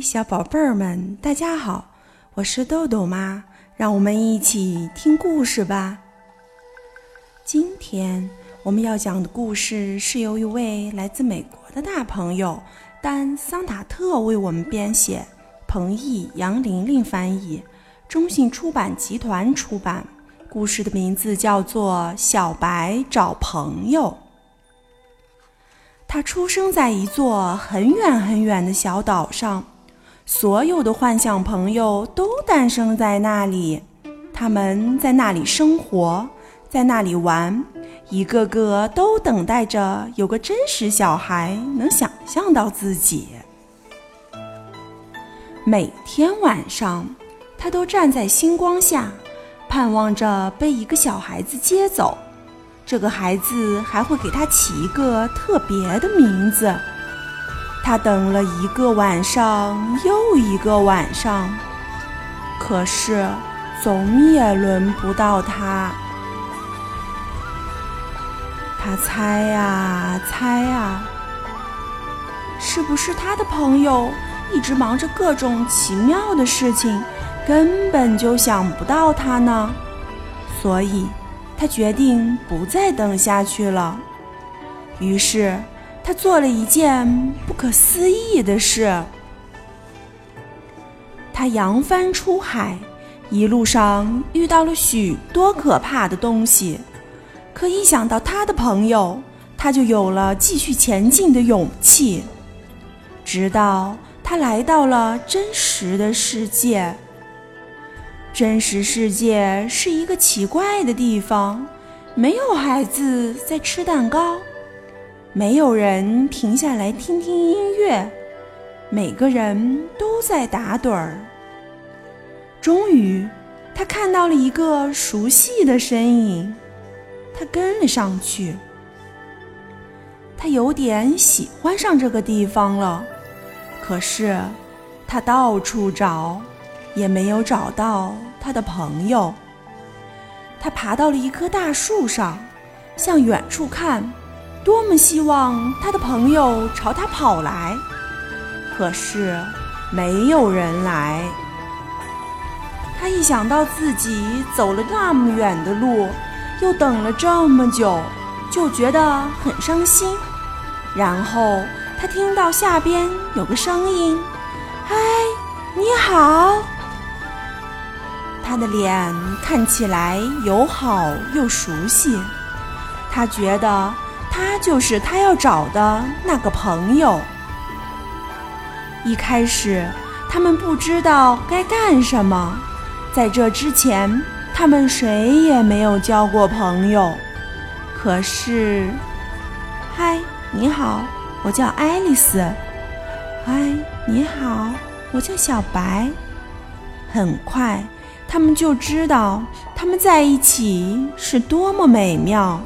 小宝贝儿们，大家好，我是豆豆妈，让我们一起听故事吧。今天我们要讲的故事是由一位来自美国的大朋友丹·桑塔特为我们编写，彭毅、杨玲玲翻译，中信出版集团出版。故事的名字叫做《小白找朋友》。他出生在一座很远很远的小岛上，所有的幻想朋友都诞生在那里。他们在那里生活，在那里玩，一个个都等待着有个真实小孩能想象到自己。每天晚上，他都站在星光下，盼望着被一个小孩子接走。这个孩子还会给他起一个特别的名字。他等了一个晚上又一个晚上，可是总也轮不到他。他猜呀猜呀，是不是他的朋友一直忙着各种奇妙的事情，根本就想不到他呢？所以。他决定不再等下去了，于是他做了一件不可思议的事。他扬帆出海，一路上遇到了许多可怕的东西，可一想到他的朋友，他就有了继续前进的勇气。直到他来到了真实的世界。真实世界是一个奇怪的地方，没有孩子在吃蛋糕，没有人停下来听听音乐，每个人都在打盹儿。终于，他看到了一个熟悉的身影，他跟了上去。他有点喜欢上这个地方了，可是他到处找。也没有找到他的朋友。他爬到了一棵大树上，向远处看，多么希望他的朋友朝他跑来。可是没有人来。他一想到自己走了那么远的路，又等了这么久，就觉得很伤心。然后他听到下边有个声音：“嗨，你好。”他的脸看起来友好又熟悉，他觉得就是他要找的那个朋友。一开始，他们不知道该干什么，在这之前，他们谁也没有交过朋友。可是，嗨，你好，我叫爱丽丝。嗨，你好，我叫小白。很快。他们就知道他们在一起是多么美妙。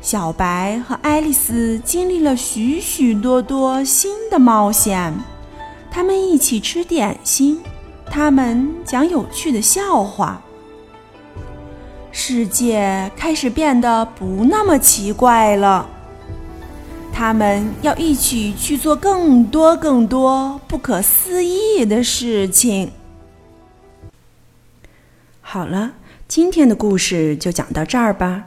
小白和爱丽丝经历了许许多多新的冒险，他们一起吃点心，他们讲有趣的笑话。世界开始变得不那么奇怪了。他们要一起去做更多更多不可思议的事情。好了，今天的故事就讲到这儿吧。